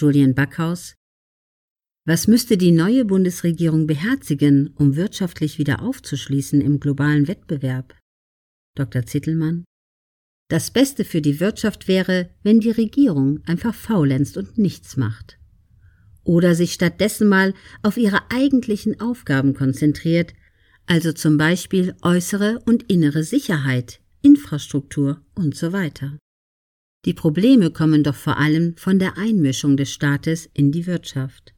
Julian Backhaus Was müsste die neue Bundesregierung beherzigen, um wirtschaftlich wieder aufzuschließen im globalen Wettbewerb? Dr. Zittelmann Das Beste für die Wirtschaft wäre, wenn die Regierung einfach faulenzt und nichts macht. Oder sich stattdessen mal auf ihre eigentlichen Aufgaben konzentriert, also zum Beispiel äußere und innere Sicherheit, Infrastruktur und so weiter. Die Probleme kommen doch vor allem von der Einmischung des Staates in die Wirtschaft.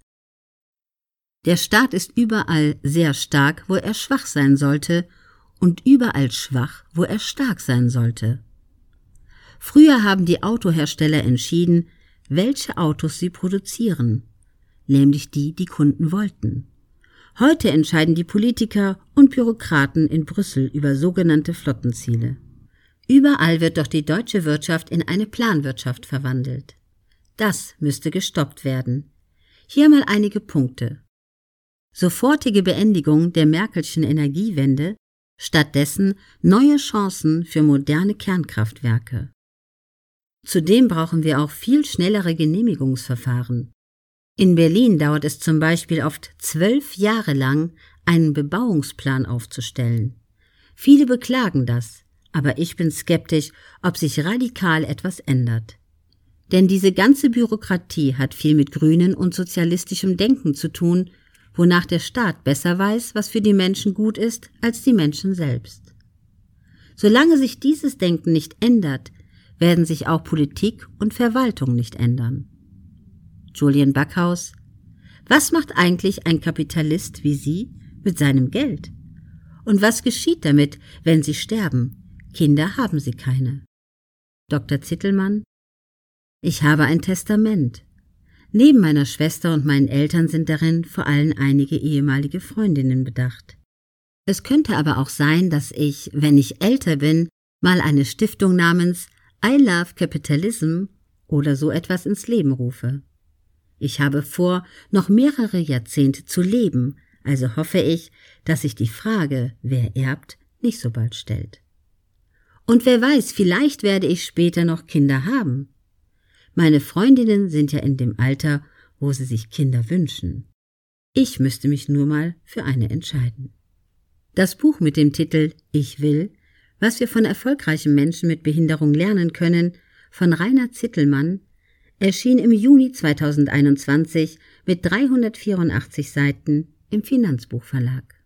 Der Staat ist überall sehr stark, wo er schwach sein sollte, und überall schwach, wo er stark sein sollte. Früher haben die Autohersteller entschieden, welche Autos sie produzieren, nämlich die, die Kunden wollten. Heute entscheiden die Politiker und Bürokraten in Brüssel über sogenannte Flottenziele. Überall wird doch die deutsche Wirtschaft in eine Planwirtschaft verwandelt. Das müsste gestoppt werden. Hier mal einige Punkte. Sofortige Beendigung der Merkelschen Energiewende, stattdessen neue Chancen für moderne Kernkraftwerke. Zudem brauchen wir auch viel schnellere Genehmigungsverfahren. In Berlin dauert es zum Beispiel oft zwölf Jahre lang, einen Bebauungsplan aufzustellen. Viele beklagen das, aber ich bin skeptisch, ob sich radikal etwas ändert. Denn diese ganze Bürokratie hat viel mit grünen und sozialistischem Denken zu tun, wonach der Staat besser weiß, was für die Menschen gut ist, als die Menschen selbst. Solange sich dieses Denken nicht ändert, werden sich auch Politik und Verwaltung nicht ändern. Julian Backhaus Was macht eigentlich ein Kapitalist wie Sie mit seinem Geld? Und was geschieht damit, wenn Sie sterben? Kinder haben sie keine. Dr. Zittelmann Ich habe ein Testament. Neben meiner Schwester und meinen Eltern sind darin vor allem einige ehemalige Freundinnen bedacht. Es könnte aber auch sein, dass ich, wenn ich älter bin, mal eine Stiftung namens I Love Capitalism oder so etwas ins Leben rufe. Ich habe vor, noch mehrere Jahrzehnte zu leben, also hoffe ich, dass sich die Frage, wer erbt, nicht so bald stellt. Und wer weiß, vielleicht werde ich später noch Kinder haben. Meine Freundinnen sind ja in dem Alter, wo sie sich Kinder wünschen. Ich müsste mich nur mal für eine entscheiden. Das Buch mit dem Titel Ich will, was wir von erfolgreichen Menschen mit Behinderung lernen können, von Rainer Zittelmann, erschien im Juni 2021 mit 384 Seiten im Finanzbuchverlag.